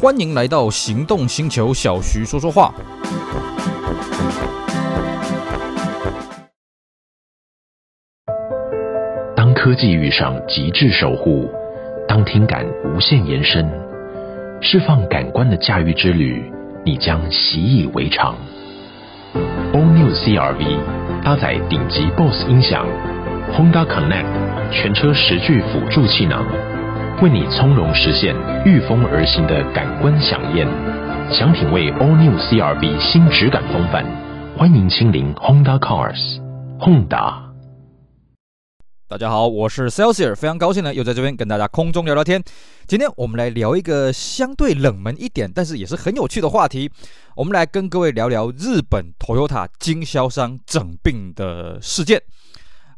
欢迎来到行动星球，小徐说说话。当科技遇上极致守护，当听感无限延伸，释放感官的驾驭之旅，你将习以为常。All New CR-V，搭载顶级 BOSE 音响，Honda Connect 全车十具辅助气囊，为你从容实现御风而行的感官享宴。想品味 All New CR-V 新质感风范，欢迎亲临 Honda Cars。Honda。大家好，我是 Celsius，非常高兴呢，又在这边跟大家空中聊聊天。今天我们来聊一个相对冷门一点，但是也是很有趣的话题。我们来跟各位聊聊日本 Toyota 经销商整病的事件。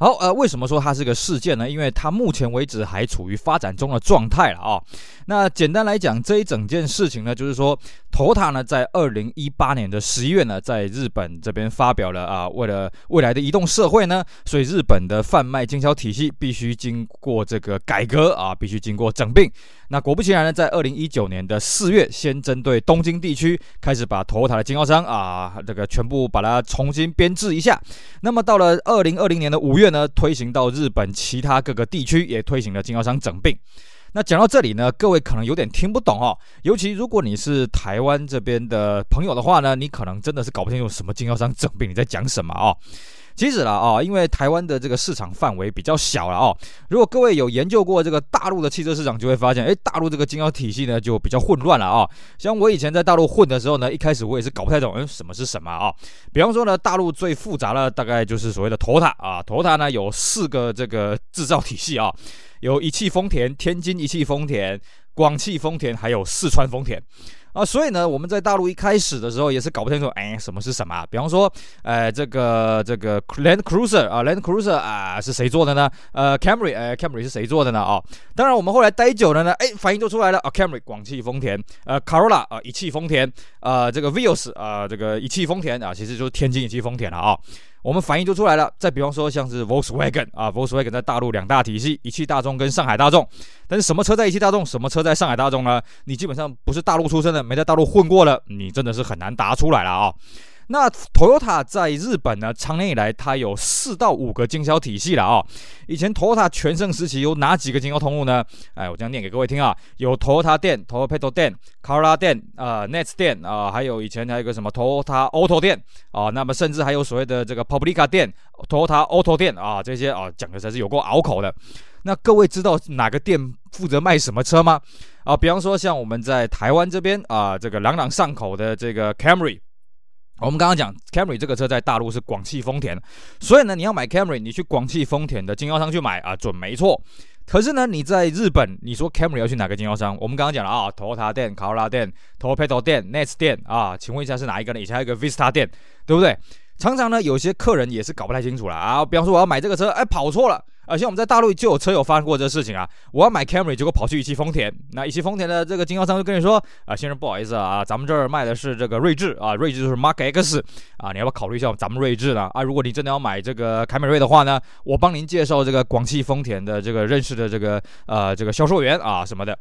好，呃，为什么说它是个事件呢？因为它目前为止还处于发展中的状态了啊、那简单来讲，这一整件事情呢，就是说头塔呢，在二零一八年的十一月呢，在日本这边发表了啊，为了未来的移动社会呢，所以日本的贩卖经销体系必须经过这个改革啊，必须经过整并。那果不其然呢，在二零一九年的四月，先针对东京地区开始把 Toyota 的经销商啊，这个全部把它重新编制一下。那么到了二零二零年的五月呢，推行到日本其他各个地区也推行了经销商整并。那讲到这里呢，各位可能有点听不懂哦，尤其如果你是台湾这边的朋友的话呢，你可能真的是搞不清楚什么经销商整并，你在讲什么哦。其实啦啊，因为台湾的这个市场范围比较小了哦。如果各位有研究过这个大陆的汽车市场，就会发现，哎，大陆这个经销体系呢就比较混乱了啊。像我以前在大陆混的时候呢，一开始我也是搞不太懂，嗯，什么是什么啊？比方说呢，大陆最复杂的大概就是所谓的 Toyota 啊，Toyota 呢有四个这个制造体系啊，有一汽丰田、天津一汽丰田、广汽丰田，还有四川丰田。啊，所以呢，我们在大陆一开始的时候也是搞不清楚，哎，什么是什么啊？比方说，呃，这个这个 Land Cruiser 啊，Land Cruiser 啊，是谁做的呢？呃，Camry，呃，Camry 是谁做的呢？啊，当然我们后来待久了呢，哎，反应就出来了啊，Camry 广汽丰田，呃，Corolla 啊，一汽丰田，呃，这个 Vios 啊，这个一汽丰田啊，其实就是天津一汽丰田了啊。我们反应就出来了。再比方说，像是 Volkswagen 啊，Volkswagen 在大陆两大体系，一汽大众跟上海大众。但是什么车在一汽大众，什么车在上海大众呢？你基本上不是大陆出生的，没在大陆混过了，你真的是很难答出来了啊。那 Toyota 在日本呢，长年以来它有四到五个经销体系了啊、以前 Toyota 全盛时期有哪几个经销通路呢？哎，我这样念给各位听啊，有 Toyota 店、Toyota p e t r o 店、Carla 店、呃 Nets 店啊、还有以前还有一个什么 Toyota Auto 店啊、那么甚至还有所谓的这个 Publica 店、Toyota Auto 店啊，这些啊讲的才是有够拗口的。那各位知道哪个店负责卖什么车吗？啊，比方说像我们在台湾这边啊，这个朗朗上口的这个 Camry。我们刚刚讲 Camry 这个车在大陆是广汽丰田，所以呢，你要买 Camry，你去广汽丰田的经销商去买啊，准没错。可是呢，你在日本，你说 Camry 要去哪个经销商？我们刚刚讲了啊，Toyota 店、Corolla 店、Toyota Petrol 店、Nets 店啊，请问一下是哪一个呢？以前还有一个 Vista 店，对不对？常常呢，有些客人也是搞不太清楚了啊。比方说，我要买这个车，哎，跑错了。而且我们在大陆就有车友发生过这个事情啊，我要买 Camry，结果跑去一汽丰田，那一汽丰田的这个经销商就跟你说啊，先生不好意思啊，咱们这儿卖的是这个锐志啊，锐志就是 Mark X 啊，你要不要考虑一下咱们锐志呢？啊，如果你真的要买这个凯美瑞的话呢，我帮您介绍这个广汽丰田的这个认识的这个呃这个销售员啊什么的。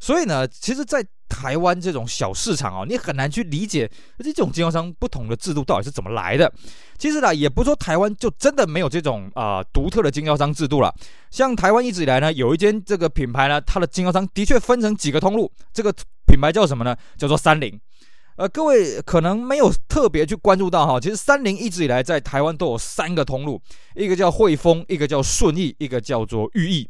所以呢，其实，在台湾这种小市场啊，你很难去理解这种经销商不同的制度到底是怎么来的。其实呢，也不是说台湾就真的没有这种啊、独特的经销商制度了。像台湾一直以来呢，有一间这个品牌呢，它的经销商的确分成几个通路。这个品牌叫什么呢？叫做三菱。呃，各位可能没有特别去关注到哈，其实三菱一直以来在台湾都有三个通路，一个叫汇丰，一个叫顺义，一个叫做裕毅。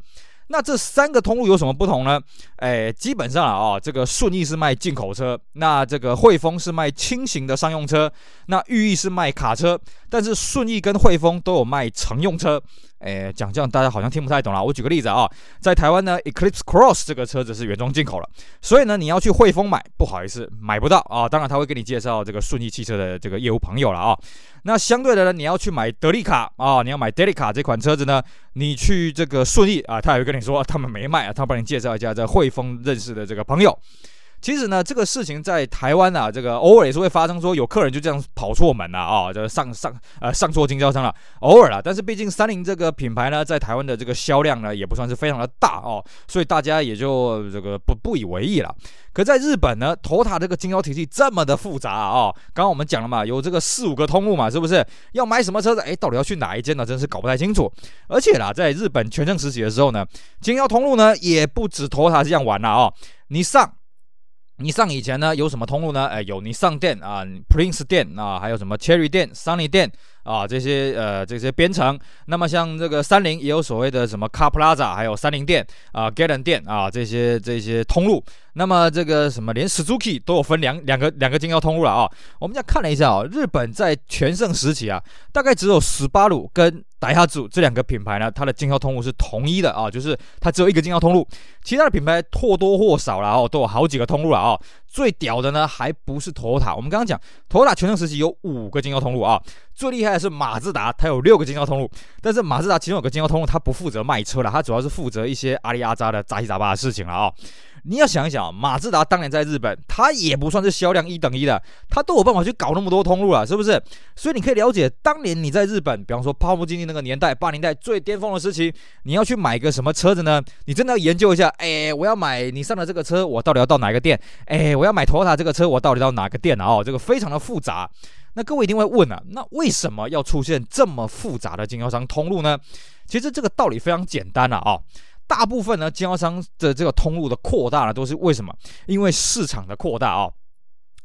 那这三个通路有什么不同呢？哎，基本上啊、这个顺义是卖进口车，那这个汇丰是卖轻型的商用车，那裕意是卖卡车，但是顺义跟汇丰都有卖乘用车。哎，讲这样大家好像听不太懂了。我举个例子啊，在台湾呢，Eclipse Cross 这个车子是原装进口了，所以呢，你要去汇丰买，不好意思，买不到啊。当然他会给你介绍这个顺义汽车的这个业务朋友了啊。那相对的呢，你要去买德利卡啊，你要买德利卡这款车子呢，你去这个顺义啊，他也会跟你说他们没卖啊，他帮你介绍一下在汇丰认识的这个朋友。其实呢，这个事情在台湾啊，这个偶尔也是会发生，说有客人就这样跑错门了啊，就上上呃上错经销商了，偶尔啦。但是毕竟三菱这个品牌呢，在台湾的这个销量呢，也不算是非常的大哦，所以大家也就这个不不以为意了。可在日本呢头塔这个经销体系这么的复杂啊，刚刚我们讲了嘛，有这个四五个通路嘛，是不是？要买什么车子？哎，到底要去哪一间呢？真是搞不太清楚。而且啦，在日本全盛时期的时候呢，经销通路呢也不止头塔这样玩了哦，你上。你上以前呢有什么通路呢？哎，有你上店啊，Prince 店啊，还有什么 Cherry 店、Sunny 店啊，这些呃这些编程。那么像这个三菱也有所谓的什么 Car Plaza，还有三菱店啊，Galant 店啊，这些这些通路。那么这个什么连 Suzuki 都有分两两个两个经销通路了啊。我们这样看了一下啊，日本在全盛时期啊，大概只有斯巴鲁跟ダイハツ这两个品牌呢，它的经销通路是统一的啊，就是它只有一个经销通路，其他的品牌或多或少啦哦，都有好几个通路了啊。 最屌的呢，还不是托塔我们刚刚讲托塔全盛时期有五个经销通路啊，最厉害的是马自达，它有六个经销通路，但是马自达其中有个经销通路，它不负责卖车了，它主要是负责一些阿里阿扎的杂七杂八的事情了啊。你要想一想，马自达当年在日本，它也不算是销量一等一的，它都有办法去搞那么多通路了，是不是？所以你可以了解，当年你在日本，比方说泡沫经济那个年代，八零代最巅峰的时期，你要去买个什么车子呢？你真的要研究一下，哎，我要买你上的这个车，我到底要到哪个店？哎，我要买丰田这个车，我到底到哪个店啊？哦，这个非常的复杂。那各位一定会问啊，那为什么要出现这么复杂的经销商通路呢？其实这个道理非常简单了啊。大部分呢，经销商的这个通路的扩大呢，都是为什么？因为市场的扩大啊、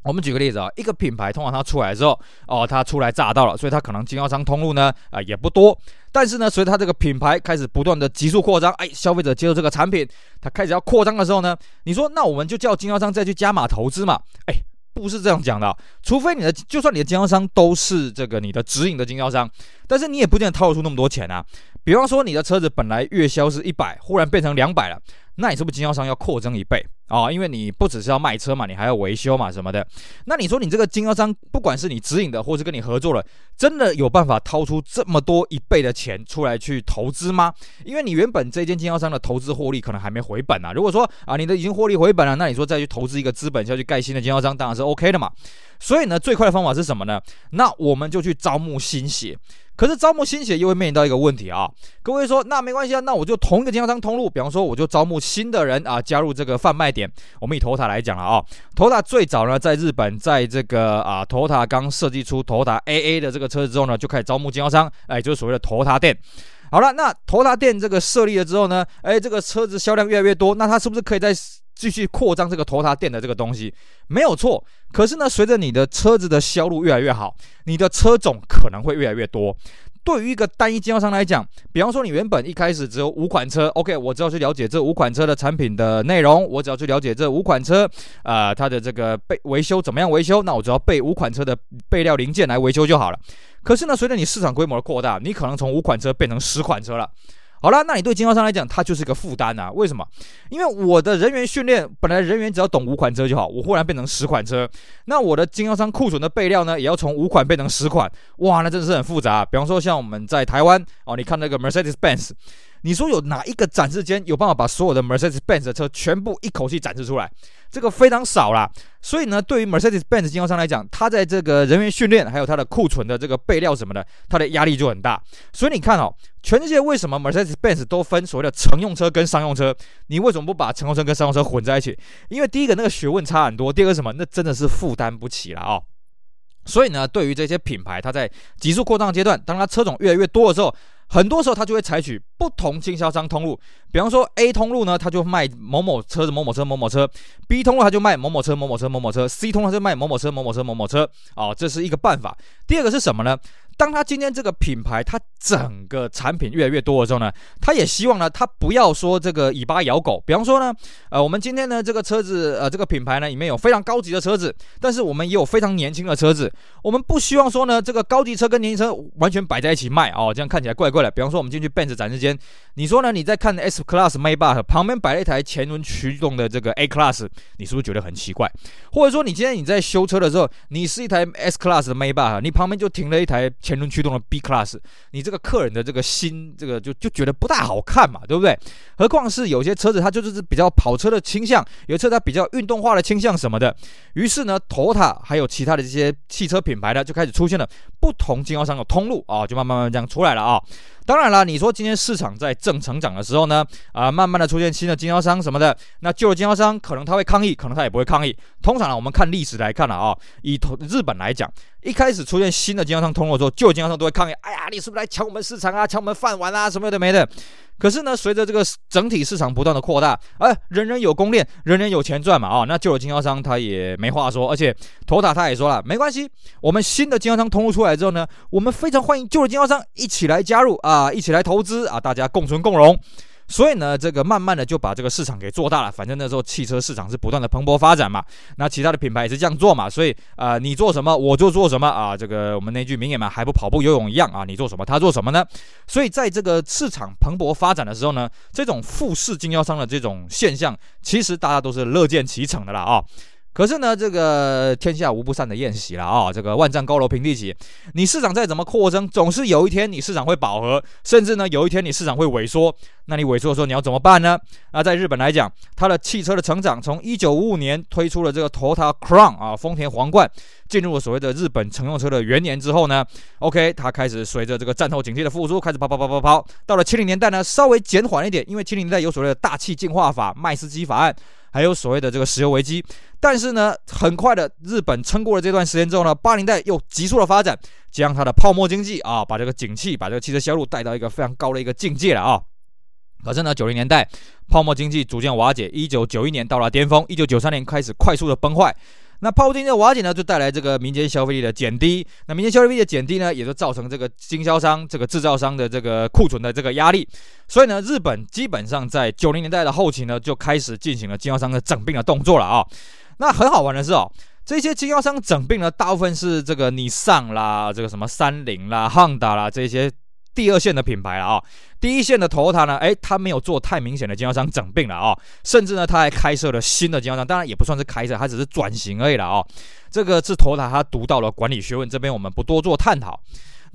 我们举个例子啊，一个品牌通常它出来之后，哦，它初来乍到了，所以它可能经销商通路呢，啊、也不多。但是呢，随着它这个品牌开始不断的急速扩张，哎，消费者接受这个产品，它开始要扩张的时候呢，你说那我们就叫经销商再去加码投资嘛？哎，不是这样讲的，除非你的就算你的经销商都是这个你的直营的经销商，但是你也不见得掏得出那么多钱啊。比方说，你的车子本来月销是一百，忽然变成两百了，那你是不是经销商要扩增一倍、哦？因为你不只是要卖车嘛，你还要维修嘛什么的。那你说你这个经销商，不管是你直营的，或是跟你合作了，真的有办法掏出这么多一倍的钱出来去投资吗？因为你原本这间经销商的投资获利可能还没回本啊。如果说啊，你的已经获利回本了，那你说再去投资一个资本，下去盖新的经销商，当然是 OK 的嘛。所以呢，最快的方法是什么呢？那我们就去招募新血。可是招募新血又会面临到一个问题啊，各位说那没关系啊，那我就同一个经销商通路，比方说我就招募新的人啊加入这个贩卖点。我们以 Toyota 来讲了啊，Toyota 最早呢在日本，在这个啊 Toyota 刚设计出 Toyota AA 的这个车子之后呢，就开始招募经销商，哎，就是所谓的 Toyota 店。好了，那 Toyota 店这个设立了之后呢，哎，这个车子销量越来越多，那它是不是可以在继续扩张这个头塔店的这个东西，没有错。可是呢，随着你的车子的销路越来越好，你的车种可能会越来越多。对于一个单一经销商来讲，比方说你原本一开始只有五款车，OK，我只要去了解这五款车的产品的内容，我只要去了解这五款车，啊、呃，它的这个备维修怎么样维修，那我只要备五款车的备料零件来维修就好了。可是呢，随着你市场规模的扩大，你可能从五款车变成十款车了。好了，那你对经销商来讲，它就是一个负担啊？为什么？因为我的人员训练，本来人员只要懂五款车就好，我忽然变成十款车，那我的经销商库存的备料呢，也要从五款变成十款，哇，那真的是很复杂。比方说，像我们在台湾哦，你看那个 Mercedes-Benz。你说有哪一个展示间有办法把所有的 Mercedes-Benz 的车全部一口气展示出来？这个非常少啦。所以呢，对于 Mercedes-Benz 经销商来讲，它在这个人员训练还有它的库存的这个备料什么的，它的压力就很大。所以你看哦，全世界为什么 Mercedes-Benz 都分所谓的乘用车跟商用车？你为什么不把乘用车跟商用车混在一起？因为第一个那个学问差很多，第二个什么？那真的是负担不起了、哦。所以呢，对于这些品牌，它在急速扩张阶段，当它车种越来越多的时候，很多时候，他就会采取不同经销商通路，比方说 A 通路呢，他就卖某某车子、某某车、某某车；B 通路他就卖某某车、某某车、某某车；C 通路他就卖某某车、某某车、某某车。哦，这是一个办法。第二个是什么呢？当他今天这个品牌，它整个产品越来越多的时候呢，他也希望呢，他不要说这个尾巴咬狗。比方说呢，呃，我们今天呢这个车子，呃，这个品牌呢里面有非常高级的车子，但是我们也有非常年轻的车子。我们不希望说呢，这个高级车跟年轻车完全摆在一起卖哦，这样看起来怪怪的。比方说，我们进去 Benz 展示间，你说呢，你在看 S Class Maybach 旁边摆了一台前轮驱动的这个 A Class，你是不是觉得很奇怪？或者说你今天你在修车的时候，你是一台 S Class 的 Maybach，你旁边就停了一台前轮驱动的 B Class，你这个客人的这个心这个就就觉得不大好看嘛，对不对？何况是有些车子它就是比较跑车的倾向，有车它比较运动化的倾向什么的。于是呢，Tota 还有其他的这些汽车品牌呢，就开始出现了不同经销商的通路啊，就慢慢慢这样出来了啊。当然了，你说今天市场在正成长的时候呢，啊，慢慢的出现新的经销商什么的，那旧的经销商可能他会抗议，可能他也不会抗议。通常呢，我们看历史来看了啊，以日本来讲，一开始出现新的经销商通过之后，旧经销商都会抗议，哎呀，你是不是来抢我们市场啊，抢我们饭碗啊，什么的没的。可是呢，随着这个整体市场不断的扩大，哎，人人有供链，人人有钱赚嘛，啊，那旧的经销商他也没话说，而且托塔他也说了，没关系，我们新的经销商通路出来之后呢，我们非常欢迎旧的经销商一起来加入啊，一起来投资啊，大家共存共荣。所以呢，这个慢慢的就把这个市场给做大了。反正那时候汽车市场是不断的蓬勃发展嘛，那其他的品牌也是这样做嘛。所以啊、呃，你做什么我就做什么啊。这个我们那句名言嘛，还不跑步游泳一样啊。你做什么他做什么呢？所以在这个市场蓬勃发展的时候呢，这种富士经销商的这种现象，其实大家都是乐见其成的啦啊。可是呢，这个天下无不散的宴席了啊！这个万丈高楼平地起，你市场再怎么扩张，总是有一天你市场会饱和，甚至呢有一天你市场会萎缩。那你萎缩的时候你要怎么办呢？那在日本来讲，它的汽车的成长，从一九五五年推出了这个 Toyota Crown 啊，丰田皇冠，进入了所谓的日本乘用车的元年之后呢，OK，它开始随着这个战后景气的复苏，开始跑跑跑跑跑，到了七零年代呢，稍微减缓一点，因为七零年代有所谓的大气净化法、麦斯基法案。还有所谓的这个石油危机，但是呢，很快的日本撑过了这段时间之后呢，八零代又急速的发展，将它的泡沫经济啊，把这个景气，把这个汽车销路带到一个非常高的一个境界了啊。可是呢，九零年代泡沫经济逐渐瓦解，一九九一年到了巅峰，一九九三年开始快速的崩坏。那泡沫经济的瓦解呢，就带来这个民间消费力的减低。那民间消费力的减低呢，也就造成这个经销商、这个制造商的这个库存的这个压力。所以呢，日本基本上在九零年代的后期呢，就开始进行了经销商的整并的动作了啊。那很好玩的是哦，这些经销商整并呢，大部分是这个尼桑啦、这个什么三菱啦、Honda 啦这些。第二线的品牌了啊，第一线的头塔呢，哎，他没有做太明显的经销商整并了啊，甚至呢，他还开设了新的经销商，当然也不算是开设，他只是转型而已了啊。这个是头塔他读到了管理学问，这边我们不多做探讨。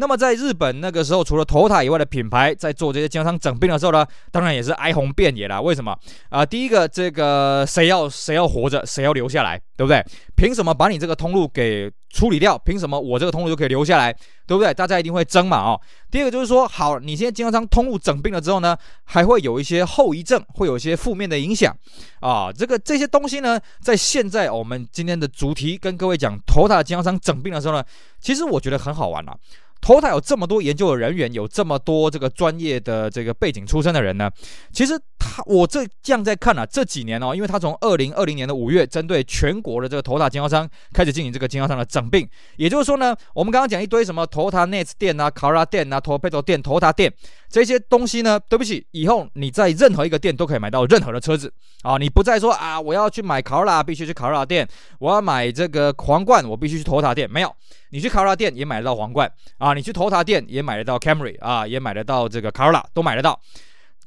那么在日本那个时候，除了 Toyota 以外的品牌在做这些经销商整并的时候呢，当然也是哀鸿遍野了。为什么啊？第一个，这个谁要谁要活着，谁要留下来，对不对？凭什么把你这个通路给处理掉？凭什么我这个通路就可以留下来，对不对？大家一定会争嘛，哦。第二个就是说，好，你现在经销商通路整并了之后呢，还会有一些后遗症，会有一些负面的影响啊。这个这些东西呢，在现在我们今天的主题跟各位讲 Toyota 经销商整并的时候呢，其实我觉得很好玩啊。TOTA 有这么多研究的人员，有这么多这个专业的这个背景出身的人呢，其实他我这这样在看啊，这几年哦，因为他从二零二零年的五月，针对全国的这个 TOTA 经销商开始进行这个经销商的整并，也就是说呢，我们刚刚讲一堆什么 TOTA NET 店啊、Cara 店啊、Torpedo 店、TOTA 店。这些东西呢，对不起，以后你在任何一个店都可以买到任何的车子啊，你不再说啊，我要去买卡罗拉必须去卡罗拉店，我要买这个皇冠我必须去头塔店，没有。你去卡罗拉店也买得到皇冠啊，你去头塔店也买得到 Camry 啊，也买得到这个卡罗拉都买得到。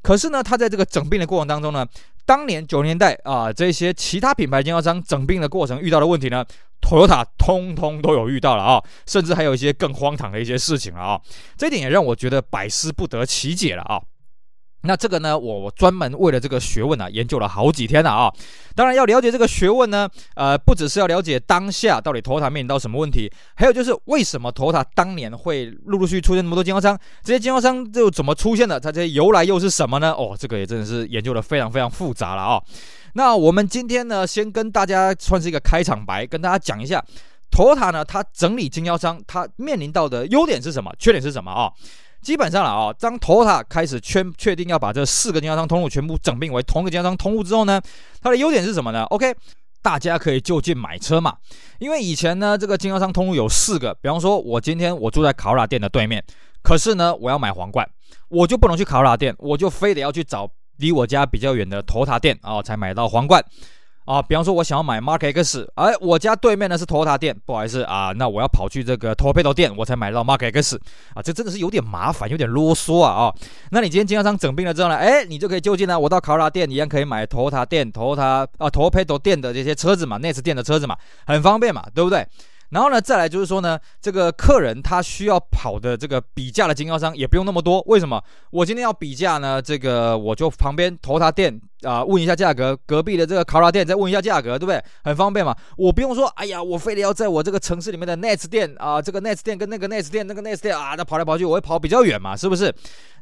可是呢，它在这个整并的过程当中呢，当年九十年代啊，这些其他品牌经销商整并的过程遇到的问题呢，Toyota 通通都有遇到了啊，甚至还有一些更荒唐的一些事情了啊。这点也让我觉得百思不得其解了啊。那这个呢，我专门为了这个学问啊，研究了好几天了啊。当然要了解这个学问呢，呃，不只是要了解当下到底 Toyota 面临到什么问题，还有就是为什么 Toyota 当年会陆陆续续出现那么多经销商，这些经销商又怎么出现的？它这些由来又是什么呢？哦，这个也真的是研究的非常非常复杂了啊。那我们今天呢，先跟大家算是一个开场白，跟大家讲一下 Toyota 呢，它整理经销商，它面临到的优点是什么，缺点是什么啊？基本上了啊，当 Toyota 开始确确定要把这四个经销商通路全部整并为同一个经销商通路之后呢，它的优点是什么呢？OK，大家可以就近买车嘛。因为以前呢，这个经销商通路有四个，比方说，我今天我住在卡罗拉店的对面，可是呢，我要买皇冠，我就不能去卡罗拉店，我就非得要去找离我家比较远的头塔店啊，才买到皇冠。啊，比方说我想要买 Mark X，哎，我家对面呢是 Toyota 店，不好意思啊，那我要跑去这个 Toyota 店，我才买到 Mark X，啊，这真的是有点麻烦，有点啰嗦啊啊。那你今天经销商整并了之后呢，哎，你就可以就近呢，我到卡罗拉店一样可以买 Toyota 店、Toyota 啊 Toyota 店的这些车子嘛，NETS 店的车子嘛，很方便嘛，对不对？然后呢，再来就是说呢，这个客人他需要跑的这个比价的经销商也不用那么多。为什么？我今天要比价呢？这个我就旁边投他店啊、问一下价格；隔壁的这个卡拉店再问一下价格，对不对？很方便嘛。我不用说，哎呀，我非得要在我这个城市里面的 NETS 店啊，这个 NETS 店跟那个 NETS 店那个 NETS 店啊，那跑来跑去，我会跑比较远嘛，是不是？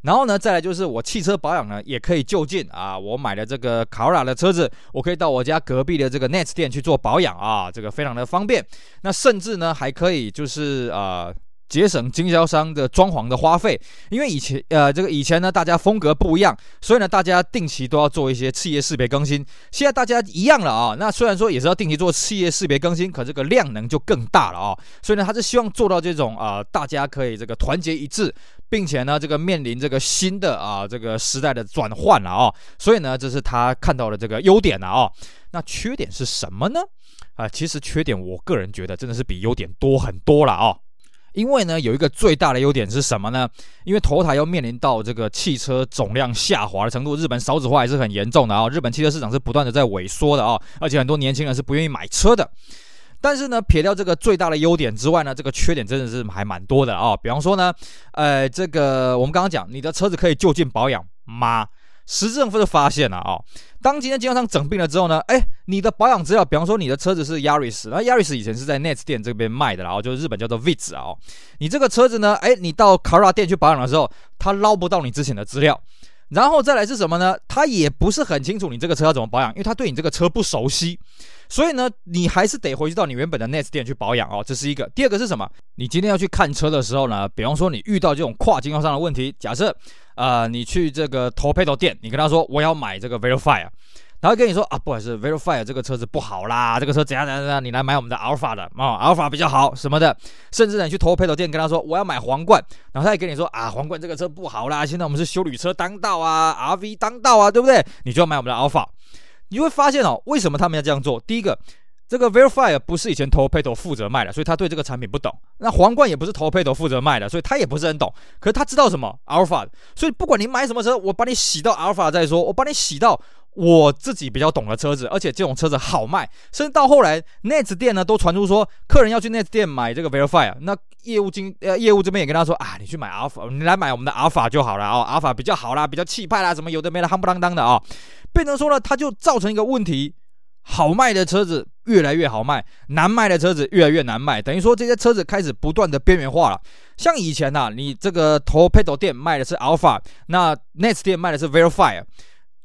然后呢，再来就是我汽车保养呢，也可以就近啊。我买了这个卡罗拉的车子，我可以到我家隔壁的这个 NETS 店去做保养啊，这个非常的方便。那甚至呢，还可以就是呃。节省经销商的装潢的花费，因为以前呃这个以前呢，大家风格不一样，所以呢，大家定期都要做一些企业识别更新。现在大家一样了啊，那虽然说也是要定期做企业识别更新，可这个量能就更大了啊。所以呢，他是希望做到这种啊、大家可以这个团结一致，并且呢，这个面临这个新的啊这个时代的转换了啊。所以呢，这是他看到的这个优点了啊。那缺点是什么呢？啊，其实缺点我个人觉得真的是比优点多很多了啊。因为呢，有一个最大的优点是什么呢？因为头台要面临到这个汽车总量下滑的程度，日本少子化也是很严重的啊。日本汽车市场是不断的在萎缩的啊，而且很多年轻人是不愿意买车的。但是呢，撇掉这个最大的优点之外呢，这个缺点真的是还蛮多的啊。比方说呢，呃，这个我们刚刚讲，你的车子可以就近保养吗？实质上就发现了啊、哦，当今天经销商整并了之后呢，哎，你的保养资料，比方说你的车子是 Yaris，那 Yaris 以前是在 Net 店这边卖的，然后就是日本叫做 Viz 啊，你这个车子呢，哎，你到 c a r a 店去保养的时候，他捞不到你之前的资料，然后再来是什么呢？他也不是很清楚你这个车要怎么保养，因为他对你这个车不熟悉。所以呢，你还是得回去到你原本的 Net 店去保养哦，这是一个。第二个是什么？你今天要去看车的时候呢，比方说你遇到这种跨经销商的问题，假设，呃，你去这个 Toyota 店，你跟他说我要买这个 Vellfire，他会跟你说啊，不好意思，Vellfire 这个车子不好啦，这个车怎样怎样怎样，你来买我们的 Alpha 的啊，Alpha 比较好什么的。甚至呢，你去 Toyota 店跟他说我要买皇冠，然后他也跟你说啊，皇冠这个车不好啦，现在我们是修旅车当道啊，RV 当道啊，对不对？你就要买我们的 Alpha。你会发现哦，为什么他们要这样做？第一个，这个 Vellfire 不是以前 Toyota 负责卖的，所以他对这个产品不懂。那皇冠也不是 Toyota 负责卖的，所以他也不是很懂。可是他知道什么 Alpha，所以不管你买什么车，我把你洗到 Alpha 再说，我把你洗到我自己比较懂的车子，而且这种车子好卖。甚至到后来 n e t 店呢都传出说，客人要去 n e t 店买这个 Vellfire，那业务经呃业务这边也跟他说啊，你去买 Alpha，你来买我们的 Alpha 就好了、哦、，Alpha 比较好啦，比较气派啦，什么有的没的，夯不啷当的啊、哦。变成说呢，它就造成一个问题：好卖的车子越来越好卖，难卖的车子越来越难卖。等于说这些车子开始不断的边缘化了。像以前呐、啊，你这个 Torpedo 店卖的是 Alpha，那 Next 店卖的是 Verify。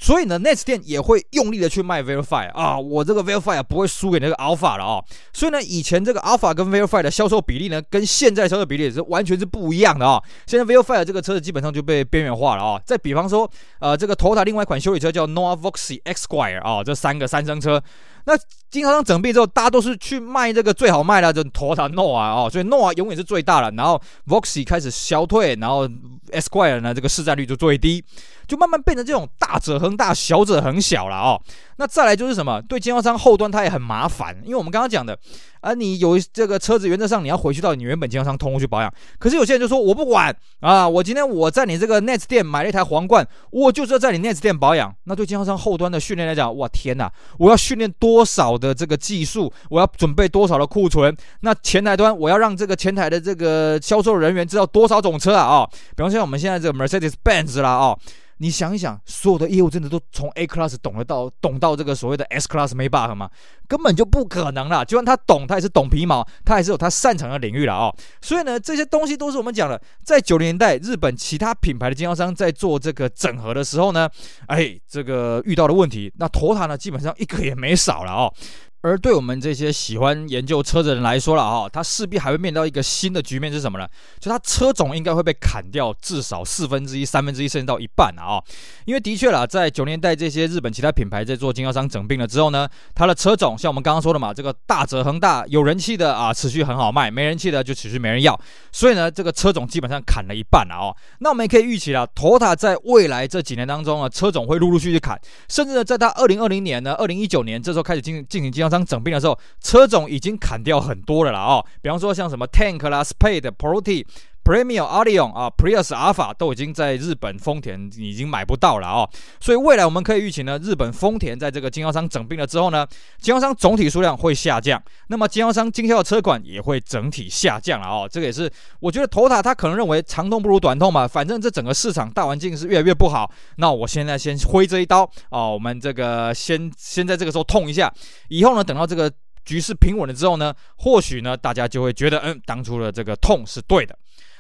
所以呢，NETS 店也会用力的去卖 Verify 啊，我这个 Verify 啊不会输给那个 Alpha 了啊。所以呢，以前这个 Alpha 跟 Verify 的销售比例呢，跟现在销售比例也是完全是不一样的啊。现在 Verify 这个车子基本上就被边缘化了啊。再比方说，呃，这个头塔另外一款修理车叫 NOVAVOXY X Squire 啊，这三个三升车。那经销商整并之后，大家都是去卖这个最好卖的，就 Toyota Noah 哦，所以诺啊永远是最大的。然后 Voxy 开始消退，然后 Esquire 呢，这个市占率就最低，就慢慢变成这种大者恒大，小者很小了哦。那再来就是什么？对经销商后端它也很麻烦，因为我们刚刚讲的。啊，你有这个车子，原则上你要回去到你原本经销商通过去保养。可是有些人就说我不管啊，我今天我在你这个 NETS 店买了一台皇冠，我就是要在你 NETS 店保养。那对经销商后端的训练来讲，哇天哪，我要训练多少的这个技术，我要准备多少的库存？那前台端我要让这个前台的这个销售人员知道多少种车啊？啊，比方说我们现在这个 Mercedes Benz 啦啊。你想一想，所有的业务真的都从 A class 懂得到，懂到这个所谓的 S class Maybach 吗？根本就不可能啦！就算他懂，他也是懂皮毛，他还是有他擅长的领域了、哦。所以呢，这些东西都是我们讲的，在九零年代，日本其他品牌的经销商在做这个整合的时候呢，哎，这个遇到的问题，那头塔呢，基本上一个也没少了哦。而对我们这些喜欢研究车的人来说了哈，它势必还会面临到一个新的局面是什么呢？就它车种应该会被砍掉至少四分之一、三分之一，甚至到一半啊！因为的确啦，在九年代这些日本其他品牌在做经销商整并了之后呢，它的车种像我们刚刚说的嘛，这个大泽恒大有人气的啊，持续很好卖；没人气的就持续没人要。所以呢，这个车种基本上砍了一半了啊！那我们也可以预期了丰田在未来这几年当中啊，车种会陆陆续续砍，甚至呢，在它二零二零年呢、二零一九年这时候开始进进行经销商整并的时候。车种已经砍掉很多了啦哦，比方说像什么 Tank 啦、Spade、Protea、Premium、Allion 啊、Prius、Alpha 都已经在日本丰田已经买不到了哦，所以未来我们可以预期呢，日本丰田在这个经销商整并了之后呢，经销商总体数量会下降，那么经销商经销的车款也会整体下降了哦，这个也是我觉得 Toyota 他可能认为长痛不如短痛嘛，反正这整个市场大环境是越来越不好，那我现在先挥这一刀哦，我们这个先先在这个时候痛一下，以后呢等到这个。局势平稳了之后呢，或许呢，大家就会觉得，嗯，当初的这个痛是对的。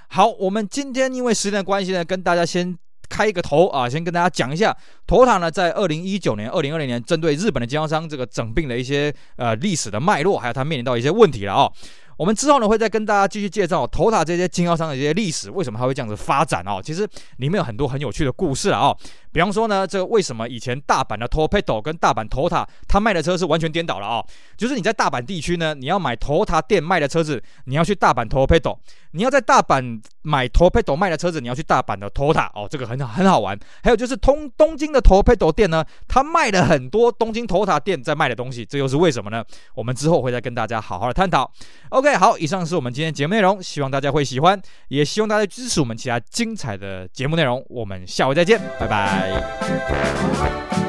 好，我们今天因为时间的关系呢，跟大家先开一个头啊，先跟大家讲一下托塔呢在二零一九年、二零二零年针对日本的经销商这个整病的一些呃历史的脉络，还有它面临到一些问题了啊。我们之后呢会再跟大家继续介绍头塔这些经销商的一些历史，为什么它会这样子发展哦？其实里面有很多很有趣的故事啊哦。比方说呢，这个为什么以前大阪的 Toyota 跟大阪 Toyota 它卖的车是完全颠倒了啊、哦？就是你在大阪地区呢，你要买 Toyota 店卖的车子，你要去大阪 Toyota；你要在大阪买 Toyota 卖的车子，你要去大阪的 Toyota 哦，这个很很好玩。还有就是东东京的 Toyota 店呢，它卖了很多东京 Toyota 店在卖的东西，这又是为什么呢？我们之后会再跟大家好好的探讨。OK，好，以上是我们今天节目内容，希望大家会喜欢，也希望大家支持我们其他精彩的节目内容。我们下回再见，拜拜。